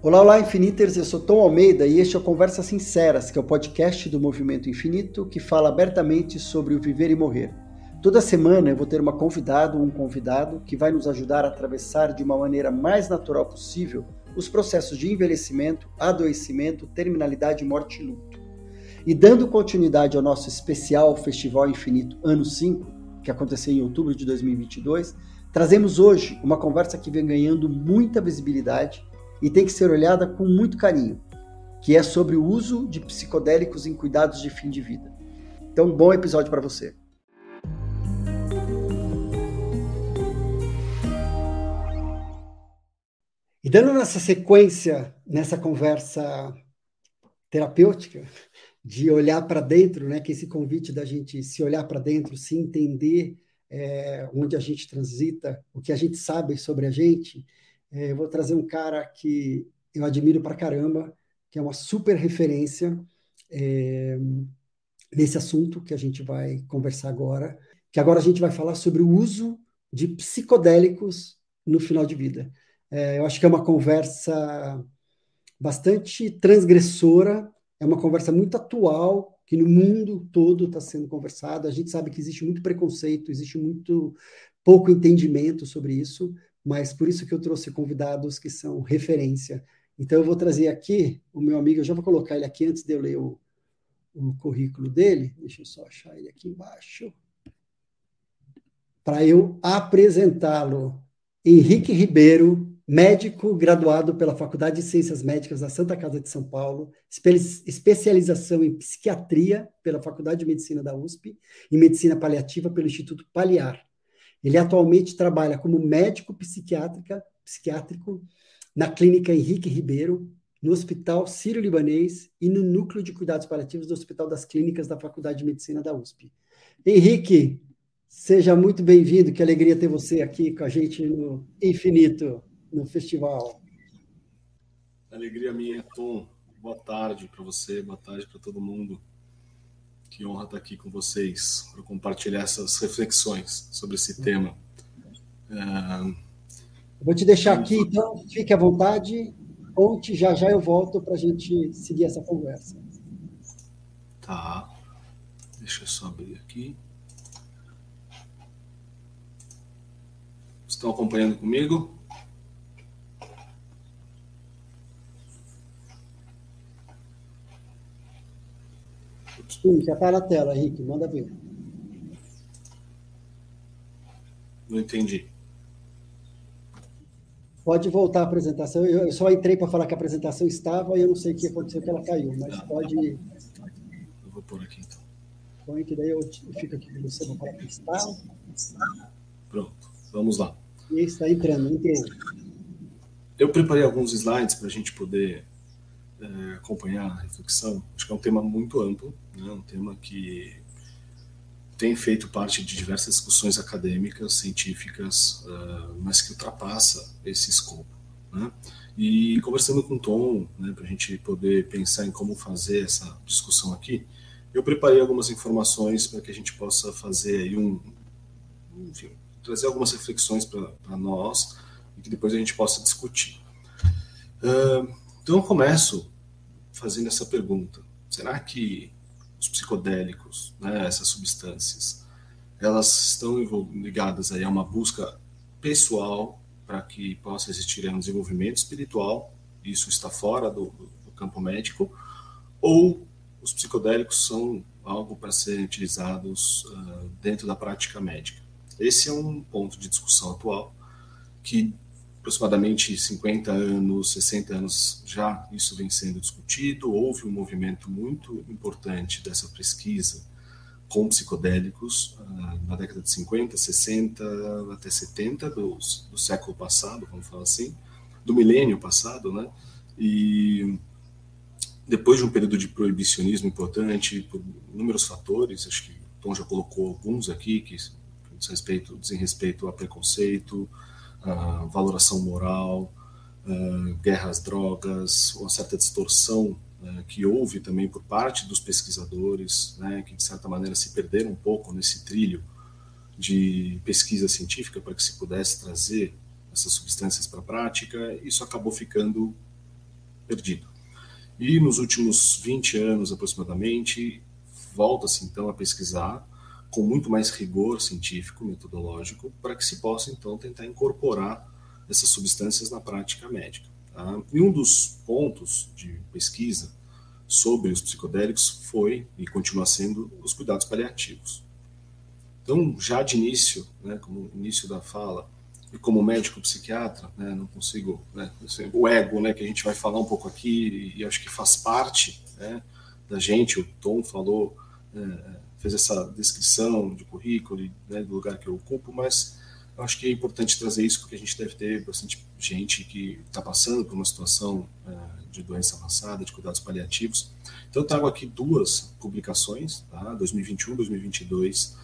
Olá, olá, Infiniters, eu sou Tom Almeida e este é o Conversas Sinceras, que é o podcast do Movimento Infinito que fala abertamente sobre o viver e morrer. Toda semana eu vou ter uma convidada ou um convidado que vai nos ajudar a atravessar de uma maneira mais natural possível os processos de envelhecimento, adoecimento, terminalidade, morte e luto. E dando continuidade ao nosso especial Festival Infinito Ano 5, que aconteceu em outubro de 2022, trazemos hoje uma conversa que vem ganhando muita visibilidade e tem que ser olhada com muito carinho, que é sobre o uso de psicodélicos em cuidados de fim de vida. Então, bom episódio para você. E dando nessa sequência, nessa conversa terapêutica, de olhar para dentro, né, que esse convite da gente se olhar para dentro, se entender é, onde a gente transita, o que a gente sabe sobre a gente, é, eu vou trazer um cara que eu admiro pra caramba, que é uma super referência é, nesse assunto que a gente vai conversar agora, que agora a gente vai falar sobre o uso de psicodélicos no final de vida. É, eu acho que é uma conversa bastante transgressora, é uma conversa muito atual, que no mundo todo está sendo conversada. A gente sabe que existe muito preconceito, existe muito pouco entendimento sobre isso, mas por isso que eu trouxe convidados que são referência. Então eu vou trazer aqui o meu amigo, eu já vou colocar ele aqui antes de eu ler o, o currículo dele. Deixa eu só achar ele aqui embaixo. Para eu apresentá-lo. Henrique Ribeiro, médico graduado pela Faculdade de Ciências Médicas da Santa Casa de São Paulo, espe especialização em psiquiatria pela Faculdade de Medicina da USP e medicina paliativa pelo Instituto Paliar. Ele atualmente trabalha como médico psiquiátrica, psiquiátrico na clínica Henrique Ribeiro, no Hospital Sírio-Libanês e no Núcleo de Cuidados Paliativos do Hospital das Clínicas da Faculdade de Medicina da USP. Henrique, seja muito bem-vindo, que alegria ter você aqui com a gente no Infinito, no festival. Alegria minha, Tom. Boa tarde para você, boa tarde para todo mundo. Que honra estar aqui com vocês para compartilhar essas reflexões sobre esse tema. É... Vou te deixar aqui, então, fique à vontade. Conte, já já eu volto para a gente seguir essa conversa. Tá. Deixa eu só abrir aqui. Estão acompanhando comigo? Sim, já está na tela, Henrique, manda ver. Não entendi. Pode voltar a apresentação. Eu só entrei para falar que a apresentação estava e eu não sei o que aconteceu, que ela caiu, mas tá. pode. Eu vou pôr aqui então. Põe que daí eu fico aqui com você, que está. Pronto, vamos lá. E está entrando, entrou. Eu preparei alguns slides para a gente poder é, acompanhar a reflexão. Acho que é um tema muito amplo, né? um tema que tem feito parte de diversas discussões acadêmicas, científicas, uh, mas que ultrapassa esse escopo. Né? E conversando com o Tom, né, para a gente poder pensar em como fazer essa discussão aqui, eu preparei algumas informações para que a gente possa fazer aí um, enfim, trazer algumas reflexões para nós e que depois a gente possa discutir. Uh, então eu começo fazendo essa pergunta: será que os psicodélicos, né, essas substâncias, elas estão ligadas aí a uma busca pessoal para que possa existir um desenvolvimento espiritual? Isso está fora do, do campo médico? Ou os psicodélicos são algo para serem utilizados uh, dentro da prática médica? Esse é um ponto de discussão atual que aproximadamente 50 anos, 60 anos já isso vem sendo discutido. Houve um movimento muito importante dessa pesquisa com psicodélicos uh, na década de 50, 60 até 70 do, do século passado, vamos falar assim, do milênio passado, né? E depois de um período de proibicionismo importante, por inúmeros fatores, acho que o Tom já colocou alguns aqui, que diz respeito, dizem respeito a preconceito, uh, valoração moral, uh, guerra às drogas, uma certa distorção uh, que houve também por parte dos pesquisadores, né, que de certa maneira se perderam um pouco nesse trilho de pesquisa científica para que se pudesse trazer essas substâncias para a prática, isso acabou ficando perdido. E nos últimos 20 anos aproximadamente, volta-se então a pesquisar com muito mais rigor científico, metodológico, para que se possa então tentar incorporar essas substâncias na prática médica. Tá? E um dos pontos de pesquisa sobre os psicodélicos foi e continua sendo os cuidados paliativos. Então, já de início, né, como início da fala, e como médico psiquiatra, né, não consigo, né, o ego, né, que a gente vai falar um pouco aqui, e, acho que faz parte né, da gente, o Tom falou, é, fez essa descrição de currículo, né, do lugar que eu ocupo, mas eu acho que é importante trazer isso porque a gente deve ter bastante gente que está passando por uma situação é, de doença avançada, de cuidados paliativos. Então, eu trago aqui duas publicações, tá, 2021 2022,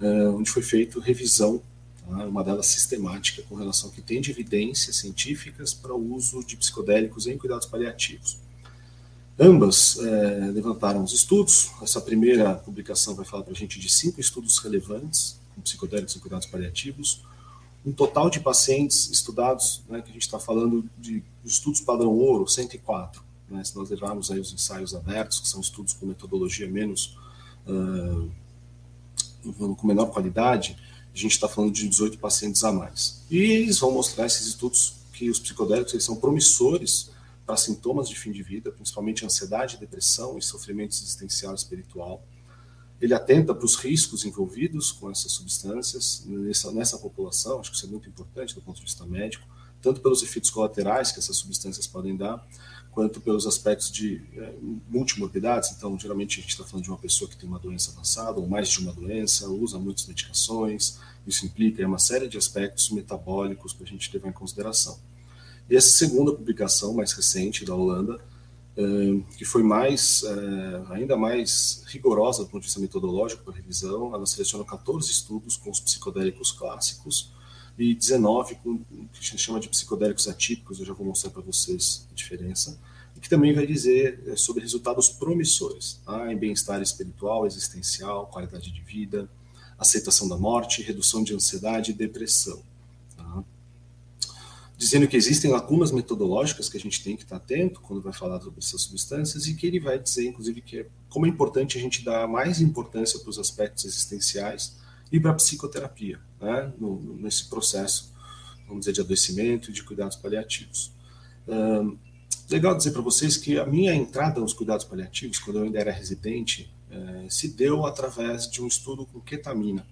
uh, onde foi feita revisão, tá? uma delas sistemática, com relação ao que tem de evidências científicas para o uso de psicodélicos em cuidados paliativos. Ambas é, levantaram os estudos. Essa primeira publicação vai falar para a gente de cinco estudos relevantes com psicodélicos em cuidados paliativos. Um total de pacientes estudados, né, que a gente está falando de estudos padrão ouro, 104. Né, se nós levarmos aí os ensaios abertos, que são estudos com metodologia menos uh, com menor qualidade, a gente está falando de 18 pacientes a mais. E eles vão mostrar esses estudos que os psicodélicos eles são promissores para sintomas de fim de vida, principalmente ansiedade, depressão e sofrimento existencial e espiritual. Ele atenta para os riscos envolvidos com essas substâncias nessa, nessa população, acho que isso é muito importante do ponto de vista médico, tanto pelos efeitos colaterais que essas substâncias podem dar, quanto pelos aspectos de é, multimorbidades. Então, geralmente a gente está falando de uma pessoa que tem uma doença avançada ou mais de uma doença, usa muitas medicações. Isso implica uma série de aspectos metabólicos para a gente levar em consideração. E essa segunda publicação, mais recente, da Holanda, é, que foi mais, é, ainda mais rigorosa do ponto de vista metodológico para revisão, ela seleciona 14 estudos com os psicodélicos clássicos, e 19 com o que a gente chama de psicodélicos atípicos, eu já vou mostrar para vocês a diferença e que também vai dizer é, sobre resultados promissores tá? em bem-estar espiritual, existencial, qualidade de vida, aceitação da morte, redução de ansiedade e depressão. Tá? Dizendo que existem lacunas metodológicas que a gente tem que estar atento quando vai falar sobre essas substâncias e que ele vai dizer, inclusive, que é, como é importante a gente dar mais importância para os aspectos existenciais e para a psicoterapia, né? No, nesse processo, vamos dizer, de adoecimento e de cuidados paliativos. Legal dizer para vocês que a minha entrada nos cuidados paliativos, quando eu ainda era residente, é, se deu através de um estudo com ketamina,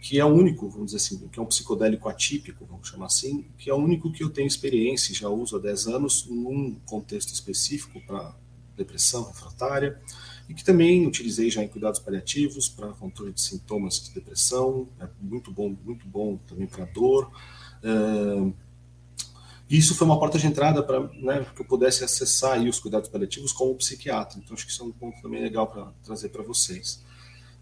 que é único, vamos dizer assim, que é um psicodélico atípico, vamos chamar assim, que é o único que eu tenho experiência e já uso há 10 anos num contexto específico para depressão refratária, e que também utilizei já em cuidados paliativos para controle de sintomas de depressão, é muito bom, muito bom também para dor. Uh, isso foi uma porta de entrada para né, que eu pudesse acessar os cuidados paliativos como psiquiatra. Então, acho que isso é um ponto também legal para trazer para vocês.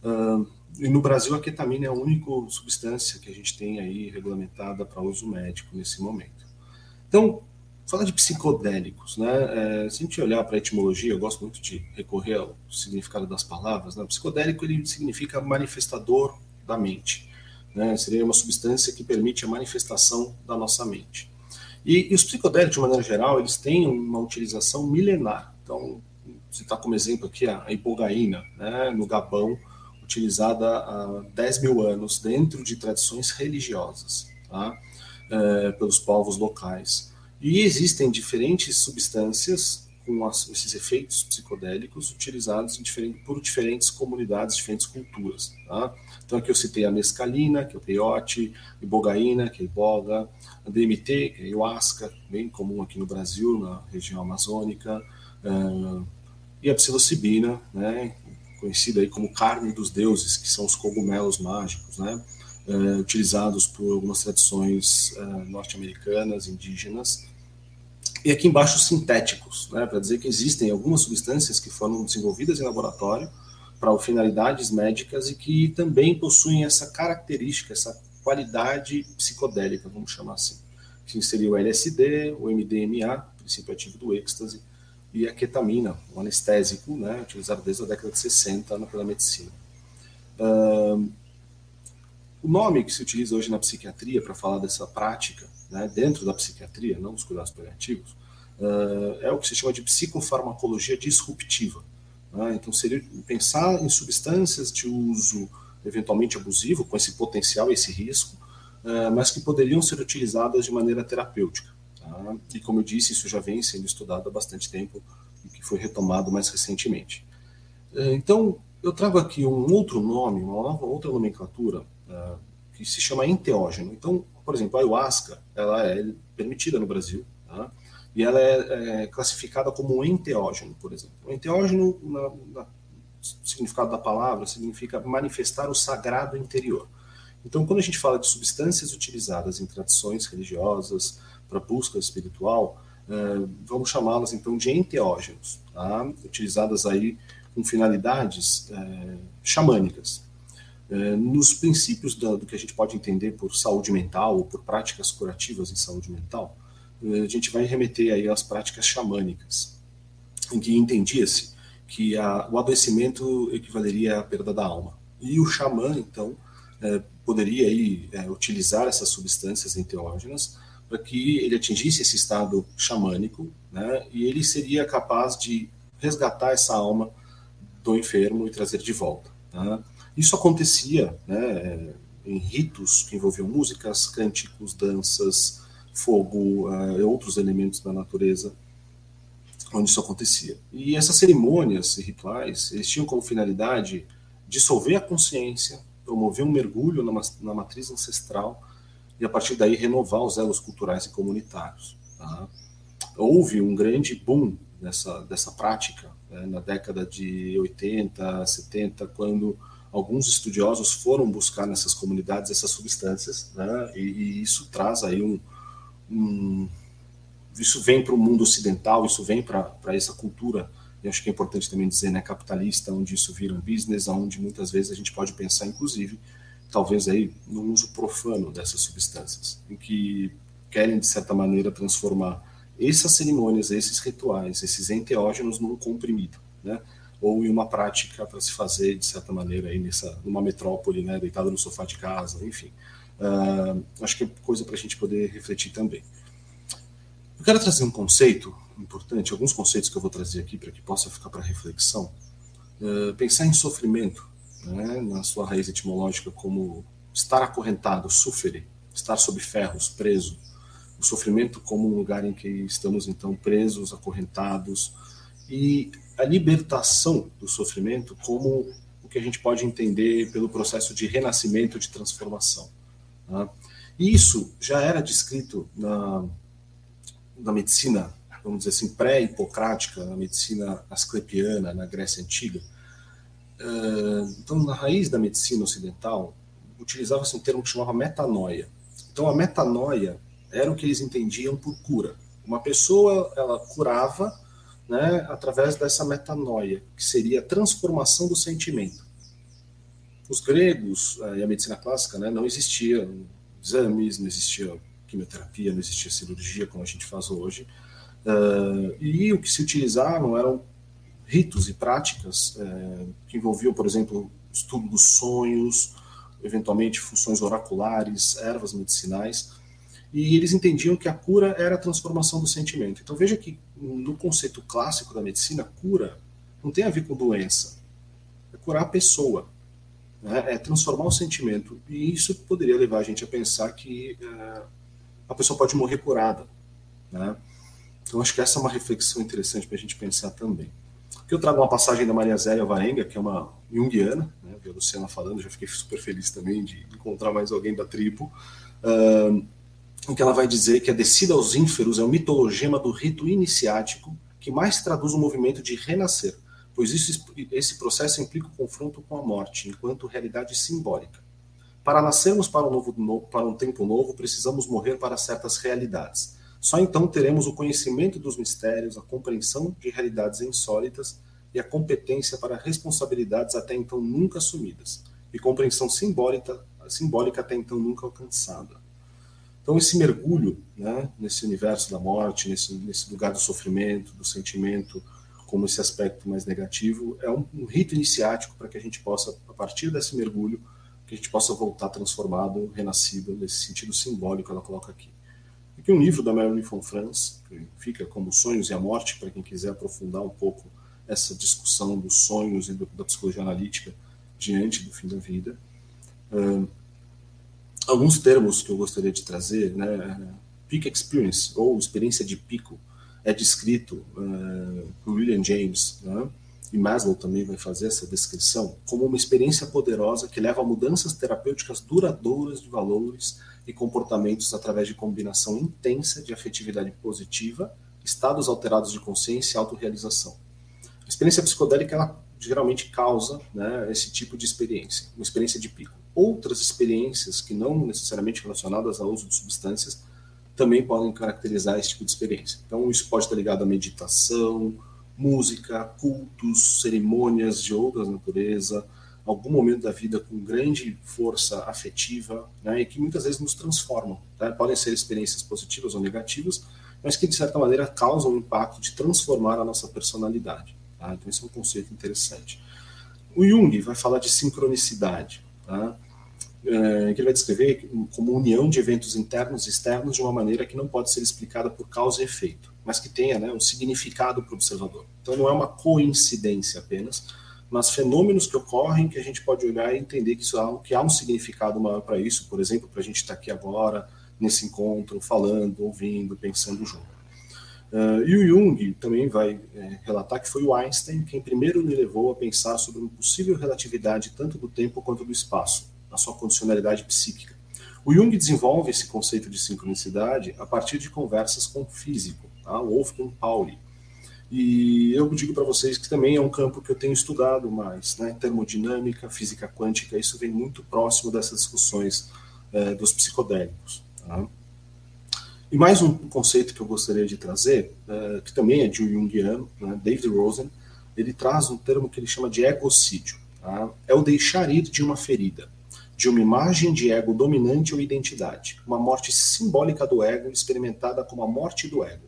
Uh, e no Brasil, a ketamina é a única substância que a gente tem aí regulamentada para uso médico nesse momento. Então, fala de psicodélicos, né? É, se a gente olhar para a etimologia, eu gosto muito de recorrer ao significado das palavras. Né? Psicodélico ele significa manifestador da mente. Né? Seria uma substância que permite a manifestação da nossa mente. E, e, os psicodélicos, de maneira geral, eles têm uma utilização milenar. Então, citar como exemplo aqui a ibogaína, né, no Gabão, utilizada há 10 mil anos dentro de tradições religiosas, tá, é, pelos povos locais. E existem diferentes substâncias com as, esses efeitos psicodélicos utilizados diferente, por diferentes comunidades, diferentes culturas. Tá? Então aqui eu citei a mescalina, que é o peiote, ibogaína, que é iboga, a DMT, que é ayahuasca, bem comum aqui no Brasil, na região amazônica, uh, e a psilocibina, né, conhecida aí como carne dos deuses, que são os cogumelos mágicos, né, uh, utilizados por algumas tradições uh, norte-americanas, indígenas, e aqui embaixo sintéticos, né, para dizer que existem algumas substâncias que foram desenvolvidas em laboratório, para finalidades médicas e que também possuem essa característica, essa qualidade psicodélica, vamos chamar assim, que seria o LSD, o MDMA, princípio ativo do êxtase, e a ketamina, um anestésico, né, utilizado desde a década de 60 pela medicina. Uh, o nome que se utiliza hoje na psiquiatria para falar dessa prática, né, dentro da psiquiatria, não dos cuidados paliativos, uh, é o que se chama de psicofarmacologia disruptiva. Né? Então, seria pensar em substâncias de uso eventualmente abusivo, com esse potencial, esse risco, uh, mas que poderiam ser utilizadas de maneira terapêutica. Tá? E, como eu disse, isso já vem sendo estudado há bastante tempo e que foi retomado mais recentemente. Uh, então, eu trago aqui um outro nome, uma nova, outra nomenclatura, que se chama enteógeno. Então, por exemplo, a ayahuasca, ela é permitida no Brasil, tá? e ela é, é, classificada como enteógeno, por exemplo. O enteógeno, na, na significado da palavra, significa manifestar o sagrado interior. Então, quando a gente fala de substâncias utilizadas em tradições religiosas para busca espiritual, eh, vamos chamá-las então de enteógenos, tá? utilizadas aí com finalidades eh, xamânicas. Eh, nos princípios do, que a gente pode entender por saúde mental ou por práticas curativas em saúde mental, eh, a gente vai remeter aí às práticas xamânicas, em que entendia-se que a, o adoecimento equivaleria à perda da alma. E o xamã, então, é, poderia aí, é, utilizar essas substâncias enteógenas para que ele atingisse esse estado xamânico, né, e ele seria capaz de resgatar essa alma do enfermo e trazer de volta. Tá? Isso acontecia né, em ritos que envolviam músicas, cânticos, danças, fogo, uh, outros elementos da natureza onde isso acontecia. E essas cerimônias e rituais, eles tinham como finalidade dissolver a consciência, promover um mergulho na, na matriz ancestral e a partir daí renovar os elos culturais e comunitários. Tá? Houve um grande boom dessa, dessa prática né, na década de 80, 70, quando alguns estudiosos foram buscar nessas comunidades essas substâncias, né, e, e isso traz aí um, um, isso vem para o mundo ocidental, isso vem para essa cultura, e acho que é importante também dizer, né, capitalista, onde isso vira um business, onde muitas vezes a gente pode pensar, inclusive, talvez aí no uso profano dessas substâncias, em que querem, de certa maneira, transformar essas cerimônias, esses rituais, esses enteógenos num comprimido, né? ou em uma prática para se fazer, de certa maneira, aí nessa, numa metrópole, né, deitado no sofá de casa, enfim. Uh, acho que é coisa para a gente poder refletir também. Eu quero trazer um conceito importante, alguns conceitos que eu vou trazer aqui para que possa ficar para reflexão. Uh, pensar em sofrimento, né, na sua raiz etimológica, como estar acorrentado, sufere, estar sob ferros, preso. O sofrimento como um lugar em que estamos então presos, acorrentados, e a libertação do sofrimento como o que a gente pode entender pelo processo de renascimento, de transformação. Tá? E isso já era descrito na, na medicina, vamos dizer assim, pré-hipocrática, na medicina asclepiana, na Grécia Antiga. Uh, então, na raiz da medicina ocidental, utilizava-se um termo que chamava metanoia. Então, a metanoia era o que eles entendiam por cura. Uma pessoa, ela curava né, através dessa metanoia, que seria a transformação do sentimento os gregos eh, e a medicina clássica né, não existia exames, não existia quimioterapia, não existia cirurgia como a gente faz hoje. Uh, e o que se utilizavam eram ritos e práticas uh, que envolviam, por exemplo, estudo dos sonhos, eventualmente funções oraculares, ervas medicinais, e eles entendiam que a cura era a transformação do sentimento. Então veja que no conceito clássico da medicina, cura não tem a ver com doença, é curar a pessoa né, é transformar o sentimento. E isso poderia levar a gente a pensar que é, a pessoa pode morrer curada. Né? Então, acho que essa é uma reflexão interessante para a gente pensar também. Aqui eu trago uma passagem da Maria Zélia Varenga, que é uma junguiana, né, vi a Luciana falando, já fiquei super feliz também de encontrar mais alguém da tribo, uh, em que ela vai dizer que a descida aos ínferos é o mitologema do rito iniciático que mais traduz o movimento de renascer, pois isso, esse processo implica o confronto com a morte, enquanto realidade simbólica. Para nascermos para um, novo, para um tempo novo, precisamos morrer para certas realidades. Só então teremos o conhecimento dos mistérios, a compreensão de realidades insólitas e a competência para responsabilidades até então nunca assumidas, e compreensão simbólica, simbólica até então nunca alcançada. Então, esse mergulho né, nesse universo da morte, nesse, nesse lugar do sofrimento, do sentimento, como esse aspecto mais negativo, é um, um rito iniciático para que a gente possa, a partir desse mergulho, que a gente possa voltar transformado, renascido, nesse sentido simbólico que ela coloca aqui. Aqui um livro da Marilyn von Franz, que fica como Sonhos e a Morte, para quem quiser aprofundar um pouco essa discussão dos sonhos e do, da psicologia analítica diante do fim da vida. Uh, alguns termos que eu gostaria de trazer, né? Peak Experience, ou experiência de pico, é descrito uh, por William James, né? e Maslow também vai fazer essa descrição, como uma experiência poderosa que leva a mudanças terapêuticas duradouras de valores e comportamentos através de combinação intensa de afetividade positiva, estados alterados de consciência e autorrealização. A experiência psicodélica ela geralmente causa né, esse tipo de experiência, uma experiência de pico. Outras experiências que não necessariamente relacionadas ao uso de substâncias também podem caracterizar esse tipo de experiência. Então, isso pode estar ligado à meditação, música, cultos, cerimônias de outras natureza, algum momento da vida com grande força afetiva, né, e que muitas vezes nos transformam. Tá? Podem ser experiências positivas ou negativas, mas que de certa maneira causam um impacto de transformar a nossa personalidade. Tá? Então, esse é um conceito interessante. O Jung vai falar de sincronicidade, tá? é, que ele vai descrever como união de eventos internos e externos de uma maneira que não pode ser explicada por causa e efeito, mas que tenha né, um significado para o observador. Então, não é uma coincidência apenas, mas fenômenos que ocorrem que a gente pode olhar e entender que, isso há, que há um significado maior para isso, por exemplo, para a gente estar tá aqui agora, nesse encontro, falando, ouvindo, pensando junto. Uh, e o Jung também vai é, relatar que foi o Einstein quem primeiro me levou a pensar sobre uma possível relatividade tanto do tempo quanto do espaço, na sua condicionalidade psíquica. O Jung desenvolve esse conceito de sincronicidade a partir de conversas com o físico, tá? Wolfgang Pauli. E eu digo para vocês que também é um campo que eu tenho estudado mais, né? termodinâmica, física quântica, isso vem muito próximo dessas discussões é, dos psicodélicos. Tá? E mais um conceito que eu gostaria de trazer, uh, que também é de um Jungiano, né, David Rosen, ele traz um termo que ele chama de egocídio. Tá? É o deixar ir de uma ferida, de uma imagem de ego dominante ou identidade, uma morte simbólica do ego experimentada como a morte do ego,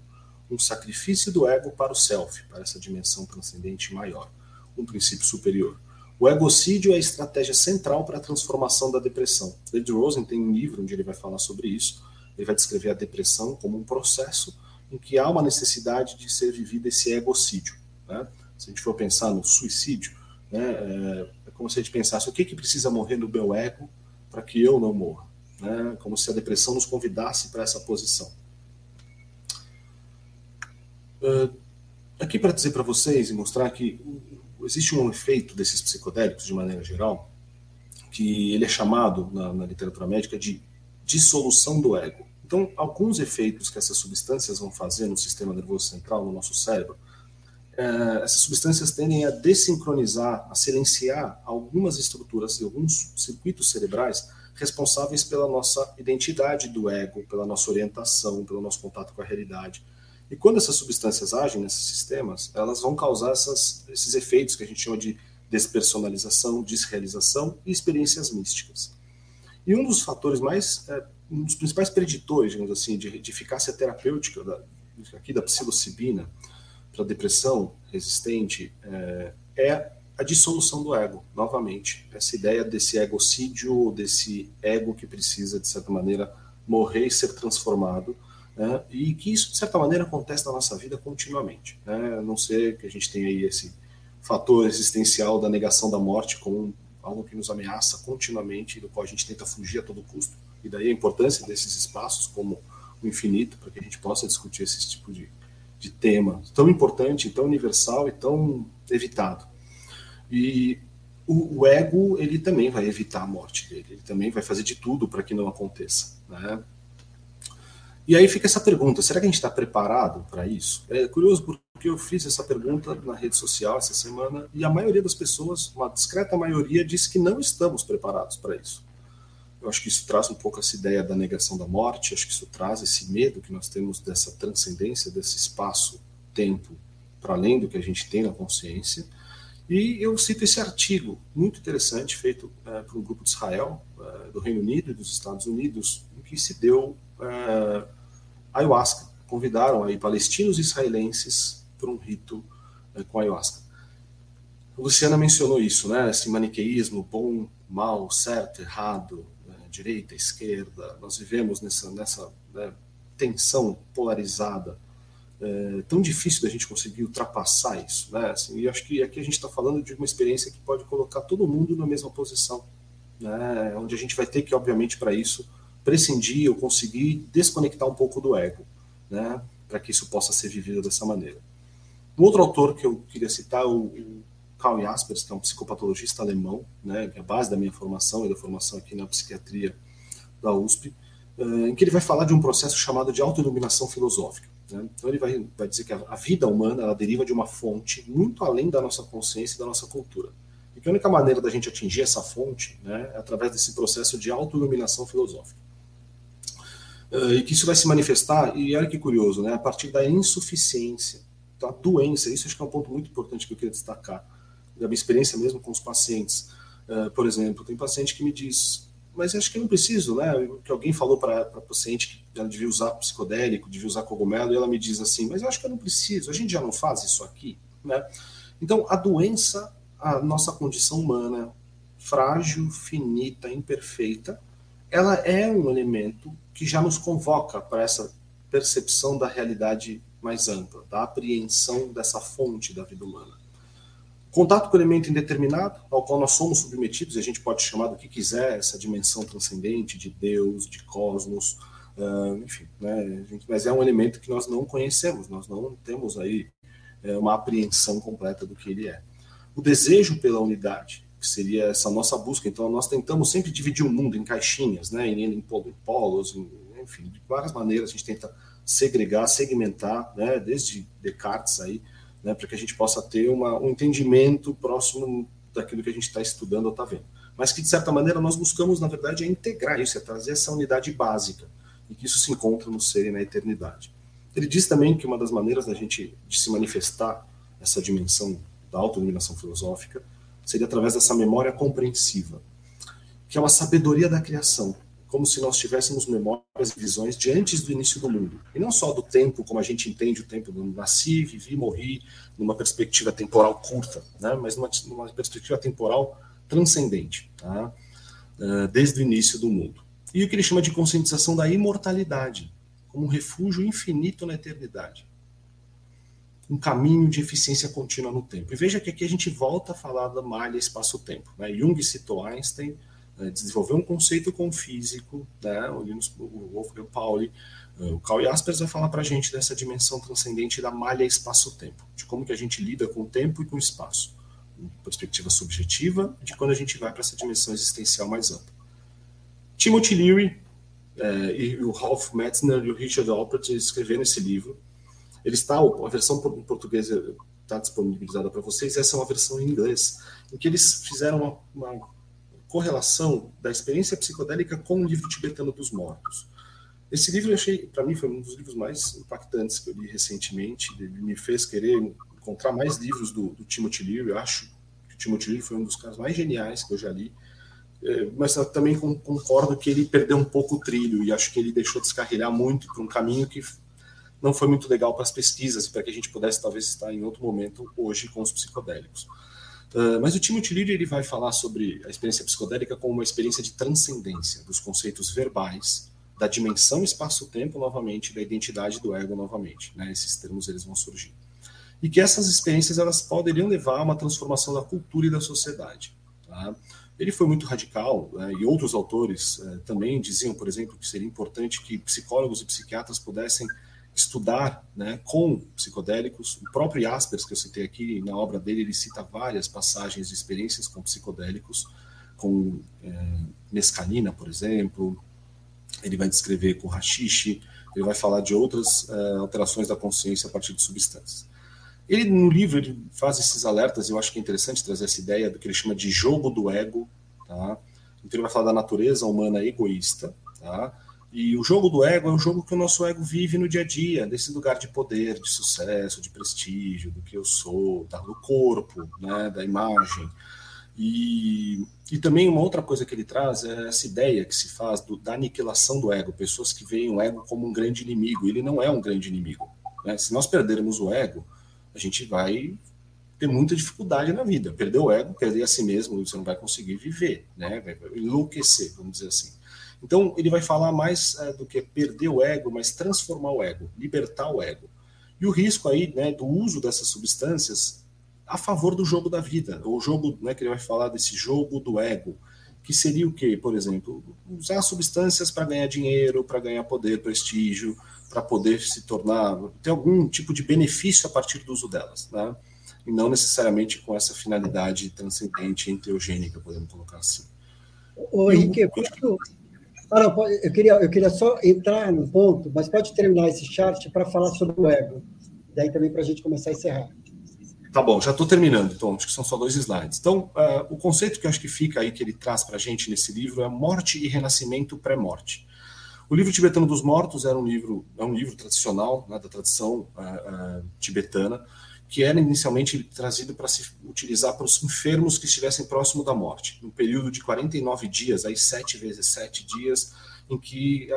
um sacrifício do ego para o self, para essa dimensão transcendente maior, um princípio superior. O egocídio é a estratégia central para a transformação da depressão. David Rosen tem um livro onde ele vai falar sobre isso, ele vai descrever a depressão como um processo em que há uma necessidade de ser vivido esse egocídio. Né? Se a gente for pensar no suicídio, né, é, é como se a gente pensasse o que, que precisa morrer no meu ego para que eu não morra. Né? Como se a depressão nos convidasse para essa posição. Uh, aqui para dizer para vocês e mostrar que existe um efeito desses psicodélicos de maneira geral, que ele é chamado na, na literatura médica de dissolução do ego. Então, alguns efeitos que essas substâncias vão fazer no sistema nervoso central, no nosso cérebro, é, essas substâncias tendem a desincronizar, a silenciar algumas estruturas e alguns circuitos cerebrais responsáveis pela nossa identidade do ego, pela nossa orientação, pelo nosso contato com a realidade. E quando essas substâncias agem nesses sistemas, elas vão causar essas, esses efeitos que a gente chama de despersonalização, desrealização e experiências místicas. E um dos fatores mais é, um dos principais preditores, digamos assim, de, de eficácia terapêutica da, aqui da psilocibina para depressão resistente é, é, a dissolução do ego, novamente. Essa ideia desse egocídio, desse ego que precisa, de certa maneira, morrer e ser transformado, né, e que isso, de certa maneira, acontece na nossa vida continuamente. Né, a não ser que a gente tenha aí esse fator existencial da negação da morte como algo que nos ameaça continuamente do qual a gente tenta fugir a todo custo e daí a importância desses espaços como o infinito, para que a gente possa discutir esse tipo de, de tema tão importante, tão universal e tão evitado. E o, o, ego, ele também vai evitar a morte dele, ele também vai fazer de tudo para que não aconteça. Né? E aí fica essa pergunta: será que a gente está preparado para isso? É curioso porque eu fiz essa pergunta na rede social essa semana e a maioria das pessoas, uma discreta maioria, disse que não estamos preparados para isso. Eu acho que isso traz um pouco essa ideia da negação da morte, acho que isso traz esse medo que nós temos dessa transcendência, desse espaço-tempo para além do que a gente tem na consciência. E eu cito esse artigo muito interessante, feito é, por um grupo de Israel, é, do Reino Unido e dos Estados Unidos, em que se deu é, ayahuasca. Convidaram aí palestinos e israelenses para um rito é, com ayahuasca. A Luciana mencionou isso, né? Esse maniqueísmo, bom, mal, certo, errado, direita, esquerda, nós vivemos nessa, nessa né, tensão polarizada, é, tão difícil da gente conseguir ultrapassar isso, né? Assim, e acho que aqui a gente está falando de uma experiência que pode colocar todo mundo na mesma posição, né? Onde a gente vai ter que, obviamente, para isso, prescindir ou conseguir desconectar um pouco do ego, né? Para que isso possa ser vivido dessa maneira. Um outro autor que eu queria citar, o, o Karl Jaspers, que é um psicopatologista alemão, né? Que é a base da minha formação e da formação aqui na psiquiatria da USP, eh, em que ele vai falar de um processo chamado de autoiluminação filosófica. Né? Então ele vai, vai dizer que a, a vida humana ela deriva de uma fonte muito além da nossa consciência e da nossa cultura. E que a única maneira da gente atingir essa fonte né, é através desse processo de autoiluminação filosófica. Uh, e que isso vai se manifestar, e olha que curioso, né, a partir da insuficiência, da doença, isso acho que é um ponto muito importante que eu queria destacar, da minha experiência mesmo com os pacientes. Uh, por exemplo, tem paciente que me diz, mas acho que eu não preciso, né? Que alguém falou para a paciente que ela devia usar psicodélico, devia usar cogumelo, e ela me diz assim, mas eu acho que eu não preciso, a gente já não faz isso aqui, né? Então, a doença, a nossa condição humana, frágil, finita, imperfeita, ela é um elemento que já nos convoca para essa percepção da realidade mais ampla, da apreensão dessa fonte da vida humana. Contato com o elemento indeterminado, ao qual nós somos submetidos, e a gente pode chamar do que quiser, essa dimensão transcendente de Deus, de cosmos, uh, enfim, né, mas é um elemento que nós não conhecemos, nós não temos aí é, uma apreensão completa do que ele é. O desejo pela unidade, que seria essa nossa busca, então nós tentamos sempre dividir o mundo em caixinhas, né, em, em polos, em, enfim, de várias maneiras a gente tenta segregar, segmentar, né, desde Descartes aí, né, para que a gente possa ter uma, um entendimento próximo daquilo que a gente está estudando ou está vendo. Mas que, de certa maneira, nós buscamos, na verdade, é integrar isso, é trazer essa unidade básica, e que isso se encontra no ser e na eternidade. Ele diz também que uma das maneiras da gente de se manifestar essa dimensão da autoiluminação filosófica seria através dessa memória compreensiva, que é uma sabedoria da criação, como se nós tivéssemos memórias e visões de antes do início do mundo. E não só do tempo, como a gente entende o tempo do nasci, vivi, morri, numa perspectiva temporal curta, né? mas numa, numa perspectiva temporal transcendente, tá? uh, desde o início do mundo. E o que ele chama de conscientização da imortalidade, como um refúgio infinito na eternidade. Um caminho de eficiência contínua no tempo. E veja que aqui a gente volta a falar da malha espaço-tempo. Né? Jung citou Einstein, né, desenvolver um conceito com o físico, né, o, Linus, o Wolfgang Pauli, eh, o Carl Jaspers vai falar para a gente dessa dimensão transcendente da malha espaço-tempo, de como que a gente lida com o tempo e com o espaço, perspectiva subjetiva, de quando a gente vai para essa dimensão existencial mais ampla. Timothy Leary eh, e o Ralph Metzner e o Richard Alpert escreveram esse livro. Ele está, a versão em português está disponibilizada para vocês, essa é uma versão em inglês, em que eles fizeram uma, uma correlação da experiência psicodélica com o livro tibetano dos mortos. Esse livro eu achei, para mim, foi um dos livros mais impactantes que eu li recentemente. Ele me fez querer encontrar mais livros do, do Timothy Leary. Eu acho que o Timothy Leary foi um dos caras mais geniais que eu já li. É, mas eu também concordo que ele perdeu um pouco o trilho e acho que ele deixou descarrilhar muito para um caminho que não foi muito legal para as pesquisas e para que a gente pudesse talvez estar em outro momento hoje com os psicodélicos. Uh, mas o Timothy Leary ele vai falar sobre a experiência psicodélica como uma experiência de transcendência dos conceitos verbais, da dimensão espaço-tempo novamente, da identidade do ego novamente. Né? Esses termos eles vão surgir. E que essas experiências elas poderiam levar a uma transformação da cultura e da sociedade. Tá? Ele foi muito radical, né? e outros autores uh, também diziam, por exemplo, que seria importante que psicólogos e psiquiatras pudessem estudar né, com psicodélicos. O próprio Jaspers, que eu citei aqui, na obra dele, ele cita várias passagens de experiências com psicodélicos, com é, mescalina, por exemplo. Ele vai descrever com rachixe, ele vai falar de outras é, alterações da consciência a partir de substâncias. Ele, no livro, ele faz esses alertas, eu acho que é interessante trazer essa ideia do que ele chama de jogo do ego, tá? Então ele vai falar da natureza humana egoísta, tá? E o jogo do ego é um jogo que o nosso ego vive no dia a dia, desse lugar de poder, de sucesso, de prestígio, do que eu sou, do corpo, né, da imagem. E, e também uma outra coisa que ele traz é essa ideia que se faz do, da aniquilação do ego, pessoas que veem o ego como um grande inimigo. Ele não é um grande inimigo. Né? Se nós perdermos o ego, a gente vai ter muita dificuldade na vida. Perder o ego, perder a si mesmo, você não vai conseguir viver, né? vai enlouquecer, vamos dizer assim. Então, ele vai falar mais é, do que perder o ego, mas transformar o ego, libertar o ego. E o risco aí né, do uso dessas substâncias a favor do jogo da vida, o jogo né, que ele vai falar desse jogo do ego, que seria o quê? Por exemplo, usar substâncias para ganhar dinheiro, para ganhar poder, prestígio, para poder se tornar, ter algum tipo de benefício a partir do uso delas, né? E não necessariamente com essa finalidade transcendente, enteogênica, podemos colocar assim. Ô, Henrique, eu, ah, não, eu, queria, eu queria só entrar no ponto, mas pode terminar esse chart para falar sobre o ego. Daí também para a gente começar a encerrar. Tá bom, já estou terminando, então, acho que são só dois slides. Então, uh, o conceito que eu acho que fica aí, que ele traz para a gente nesse livro, é morte e renascimento pré-morte. O livro tibetano dos mortos era um livro, é um livro tradicional, né, da tradição uh, uh, tibetana, que era inicialmente trazido para se utilizar para os enfermos que estivessem próximo da morte, no período de 49 dias, aí sete vezes sete dias, em que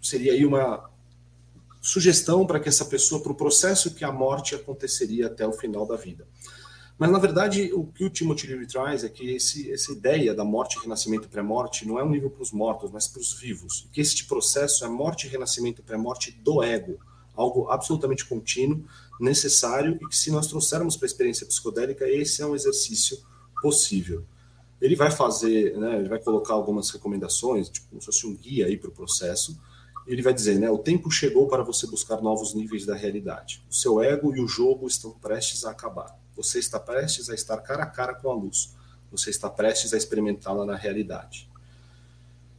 seria aí uma sugestão para que essa pessoa, para o processo que a morte aconteceria até o final da vida. Mas, na verdade, o que o Timothy Leary traz é que esse, essa ideia da morte, renascimento e pré-morte não é um nível para os mortos, mas para os vivos. Que este processo é morte, renascimento e pré-morte do ego, algo absolutamente contínuo, necessário e que, se nós trouxermos para a experiência psicodélica, esse é um exercício possível. Ele vai fazer, né, ele vai colocar algumas recomendações, tipo, como se fosse um guia aí para o processo, ele vai dizer, né, o tempo chegou para você buscar novos níveis da realidade. O seu ego e o jogo estão prestes a acabar. Você está prestes a estar cara a cara com a luz. Você está prestes a experimentá-la na realidade.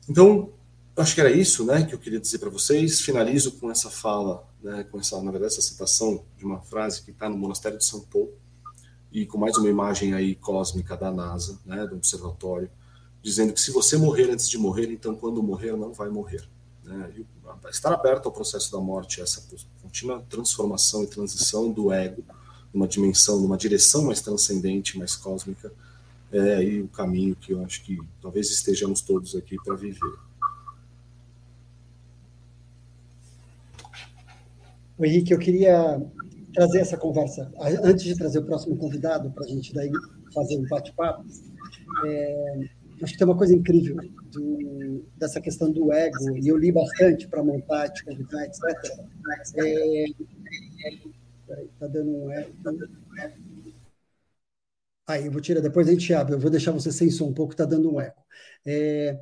Então, acho que era isso, né, que eu queria dizer para vocês. Finalizo com essa fala, né, com essa, na verdade, essa citação de uma frase que está no Monastério de São Paulo e com mais uma imagem aí cósmica da NASA, né, do observatório, dizendo que se você morrer antes de morrer, então quando morrer não vai morrer. Né? estar aberto ao processo da morte, essa contínua transformação e transição do ego numa dimensão, numa direção mais transcendente, mais cósmica, é aí o caminho que eu acho que talvez estejamos todos aqui para viver. O Henrique, eu queria trazer essa conversa, antes de trazer o próximo convidado, para a gente daí fazer um bate-papo, é, acho que tem uma coisa incrível do, dessa questão do ego, e eu li bastante para montar, te convidar, etc. É, peraí, tá dando um eco. Aí, eu vou tirar, depois a gente abre, eu vou deixar você sem som um pouco, está dando um eco. É,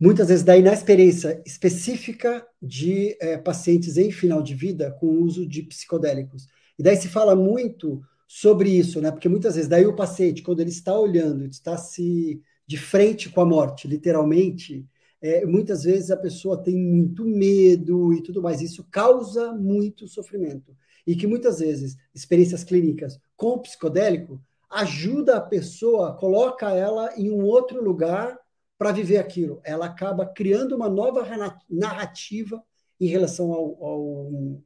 muitas vezes, daí na experiência específica de é, pacientes em final de vida com uso de psicodélicos. E daí se fala muito sobre isso, né? Porque muitas vezes, daí o paciente, quando ele está olhando, está se de frente com a morte, literalmente, é, muitas vezes a pessoa tem muito medo e tudo mais. Isso causa muito sofrimento. E que muitas vezes experiências clínicas com o psicodélico ajuda a pessoa, coloca ela em um outro lugar para viver aquilo. Ela acaba criando uma nova narrativa em relação ao, ao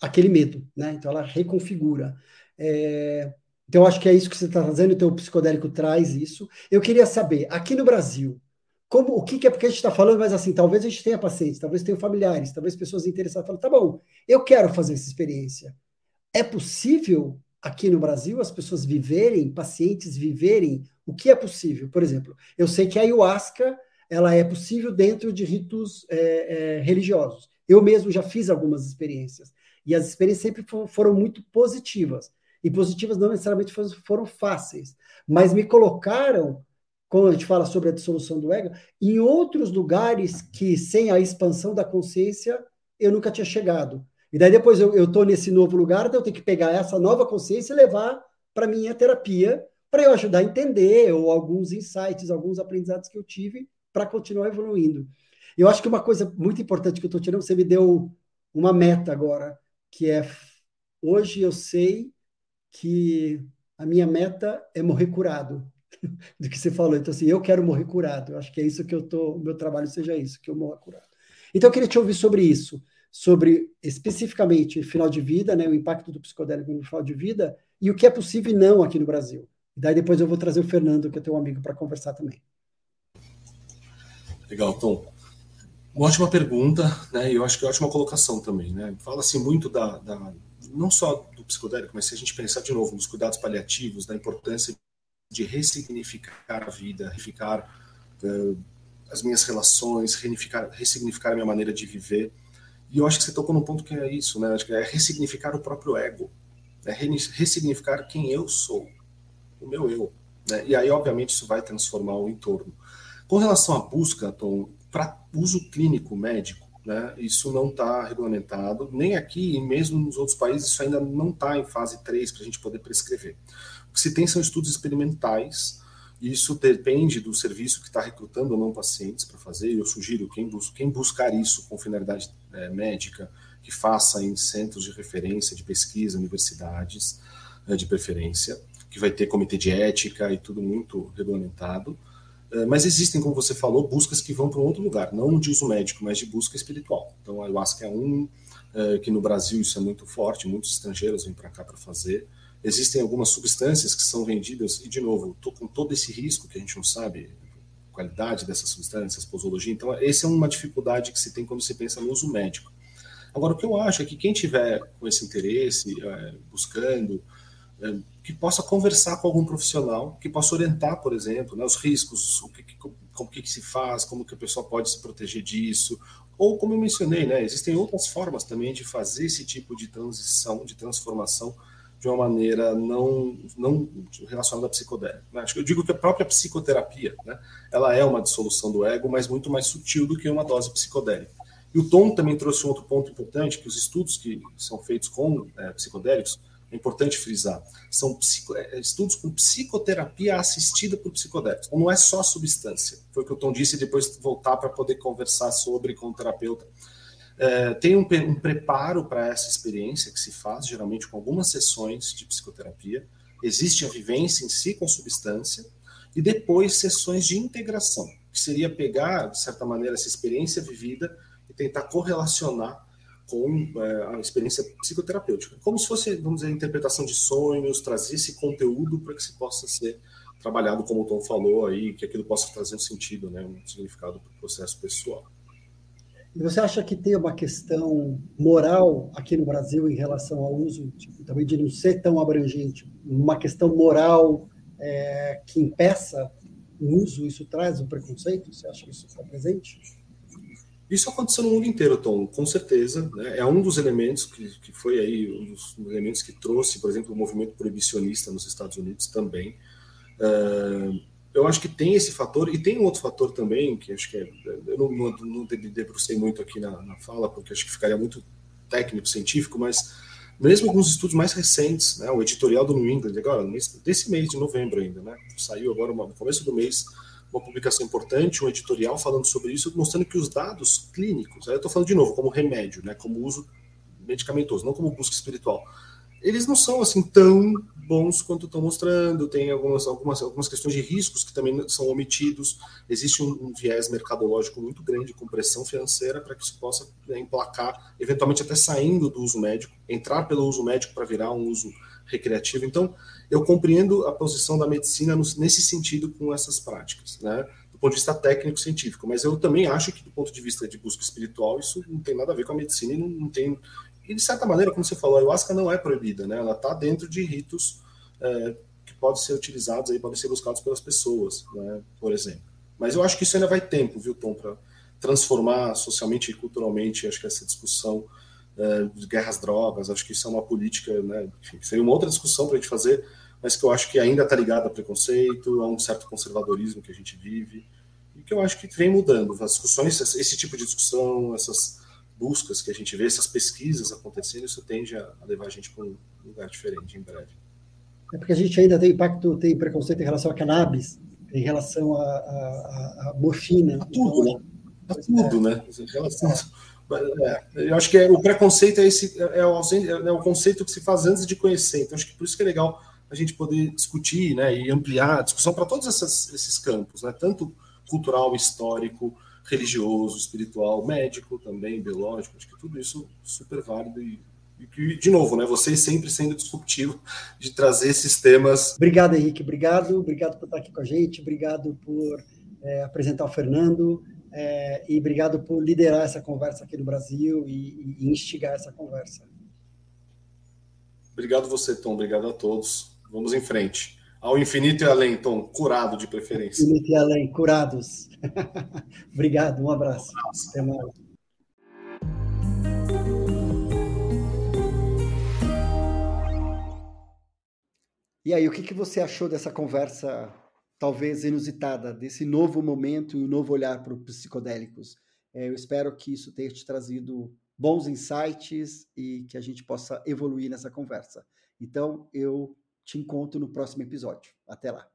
aquele medo, né? Então ela reconfigura. É, então, acho que é isso que você está fazendo, então o psicodélico traz isso. Eu queria saber, aqui no Brasil, como o que, que é porque a gente está falando, mas assim, talvez a gente tenha pacientes, talvez tenha familiares, talvez pessoas interessadas falando, tá bom, eu quero fazer essa experiência. É possível aqui no Brasil as pessoas viverem, pacientes viverem o que é possível? Por exemplo, eu sei que a ayahuasca ela é possível dentro de ritos é, é, religiosos. Eu mesmo já fiz algumas experiências e as experiências sempre foram muito positivas e positivas não necessariamente foram fáceis, mas me colocaram, quando a gente fala sobre a dissolução do ego, em outros lugares que, sem a expansão da consciência, eu nunca tinha chegado. E daí depois eu estou nesse novo lugar, então eu tenho que pegar essa nova consciência e levar para minha terapia, para eu ajudar a entender, ou alguns insights, alguns aprendizados que eu tive, para continuar evoluindo. Eu acho que uma coisa muito importante que eu estou tirando, você me deu uma meta agora, que é hoje eu sei que a minha meta é morrer curado, do que você falou. Então, assim, eu quero morrer curado. Eu acho que é isso que eu tô, o meu trabalho seja isso, que eu morra curado. Então, eu queria te ouvir sobre isso, sobre especificamente final de vida, né, o impacto do psicodélico no final de vida e o que é possível e não aqui no Brasil. E daí depois eu vou trazer o Fernando, que é teu amigo, para conversar também. Legal, Tom. Ótima pergunta, né? E eu acho que é ótima colocação também, né? Fala-se muito da, da não só do psicodélico, mas se a gente pensar de novo nos cuidados paliativos, da importância de ressignificar a vida, ressignificar uh, as minhas relações, ressignificar a minha maneira de viver. E eu acho que você tocou num ponto que é isso, né? Acho que é ressignificar o próprio ego, é ressignificar quem eu sou, o meu eu. Né? E aí, obviamente, isso vai transformar o entorno. Com relação à busca, Tom, para uso clínico médico, né, isso não está regulamentado, nem aqui e mesmo nos outros países, isso ainda não está em fase 3 para a gente poder prescrever. O que se tem são estudos experimentais, e isso depende do serviço que está recrutando ou não pacientes para fazer. Eu sugiro quem, bus quem buscar isso com finalidade é, médica, que faça em centros de referência de pesquisa, universidades, é, de preferência, que vai ter comitê de ética e tudo muito regulamentado. É, mas existem, como você falou, buscas que vão para um outro lugar, não de uso médico, mas de busca espiritual. Então, a ayahuasca é um, é, que no Brasil isso é muito forte, muitos estrangeiros vêm para cá para fazer. Existem algumas substâncias que são vendidas, e de novo, tô com todo esse risco que a gente não sabe, qualidade dessas substâncias, posologia. Então, essa é uma dificuldade que se tem quando se pensa no uso médico. Agora, o que eu acho é que quem tiver com esse interesse, é, buscando, que possa conversar com algum profissional, que possa orientar, por exemplo, né, os riscos, o que, como que se faz, como que a pessoa pode se proteger disso, ou como eu mencionei, né, existem outras formas também de fazer esse tipo de transição, de transformação de uma maneira não, não relacionada à psicodélica. Né? Acho que eu digo que a própria psicoterapia, né, ela é uma dissolução do ego, mas muito mais sutil do que uma dose psicodélica. E o Tom também trouxe um outro ponto importante, que os estudos que são feitos com é, psicodélicos, é importante frisar, são psico, é, estudos com psicoterapia assistida por psicodélicos. Então, não é só substância. Foi o que o Tom disse e depois voltar para poder conversar sobre com o terapeuta. É, tem um, um preparo para essa experiência que se faz, geralmente com algumas sessões de psicoterapia. Existe a vivência em si com substância e depois sessões de integração, que seria pegar, de certa maneira, essa experiência vivida e tentar correlacionar com é, a experiência psicoterapêutica. Como se fosse, vamos dizer, interpretação de sonhos, trazer esse conteúdo para que se possa ser trabalhado, como o Tom falou aí, que aquilo possa trazer um sentido, né, um significado para o processo pessoal. E você acha que tem uma questão moral aqui no Brasil em relação ao uso, tipo, também de não ser tão abrangente, uma questão moral é, que impeça o uso, isso traz um preconceito? Você acha que isso está presente? Isso aconteceu no mundo inteiro, Tom, com certeza. Né? É um dos elementos que, que foi aí, um dos elementos que trouxe, por exemplo, o movimento proibicionista nos Estados Unidos também. Uh, eu acho que tem esse fator, e tem um outro fator também, que acho que é, eu não, não, não debrucei muito aqui na, na, fala, porque acho que ficaria muito técnico, científico, mas mesmo alguns estudos mais recentes, né, o editorial do New England, agora, desse mês de novembro ainda, né, saiu agora no começo do mês, uma publicação importante, um editorial falando sobre isso, mostrando que os dados clínicos, aí eu estou falando de novo como remédio, né, como uso medicamentoso, não como busca espiritual, eles não são assim tão bons quanto estão mostrando, tem algumas, algumas, algumas questões de riscos que também são omitidos, existe um, um viés mercadológico muito grande com pressão financeira para que isso possa né, emplacar, eventualmente até saindo do uso médico, entrar pelo uso médico para virar um uso recreativo. Então, eu compreendo a posição da medicina nesse sentido com essas práticas, né? Do ponto de vista técnico-científico, mas eu também acho que, do ponto de vista de busca espiritual, isso não tem nada a ver com a medicina e não, não tem. E, de certa maneira, como você falou, a ayahuasca não é proibida, né? Ela está dentro de ritos é, que podem ser utilizados, aí, podem ser buscados pelas pessoas, né? por exemplo. Mas eu acho que isso ainda vai tempo, viu, Tom, para transformar socialmente e culturalmente, acho que essa discussão é, de guerras drogas, acho que isso é uma política, né? Enfim, seria uma outra discussão para a gente fazer, mas que eu acho que ainda está ligado a preconceito, a um certo conservadorismo que a gente vive, e que eu acho que vem mudando. As discussões, esse tipo de discussão, essas buscas que a gente vê, essas pesquisas acontecendo, isso tende a levar a gente para um lugar diferente em breve. É porque a gente ainda tem impacto, tem preconceito em relação a cannabis, em relação a, a, a morfina. A tudo, então, né? A tudo, é. né? Em relação é, eu acho que é, o preconceito é esse é, é o, é o conceito que se faz antes de conhecer. Então acho que por isso que é legal a gente poder discutir né, e ampliar a discussão para todos essas, esses campos, né, tanto cultural, histórico, religioso, espiritual, médico também, biológico, acho que tudo isso super válido e, de novo, né, vocês sempre sendo disruptivo de trazer esses temas. Obrigado, Henrique, obrigado, obrigado por estar aqui com a gente, obrigado por é, apresentar o Fernando é, e obrigado por liderar essa conversa aqui no Brasil e, e instigar essa conversa. Obrigado você, Tom, obrigado a todos. Vamos em frente. ao infinito e além, Tom, curado de preferência. Infinito e além, curados. Obrigado, um abraço. Um abraço. Até mais. E aí, o que, que você achou dessa conversa, talvez inusitada, desse novo momento e um novo olhar para os psicodélicos? É, eu espero que isso tenha te trazido bons insights e que a gente possa evoluir nessa conversa. Então, eu te encontro no próximo episódio. Até lá.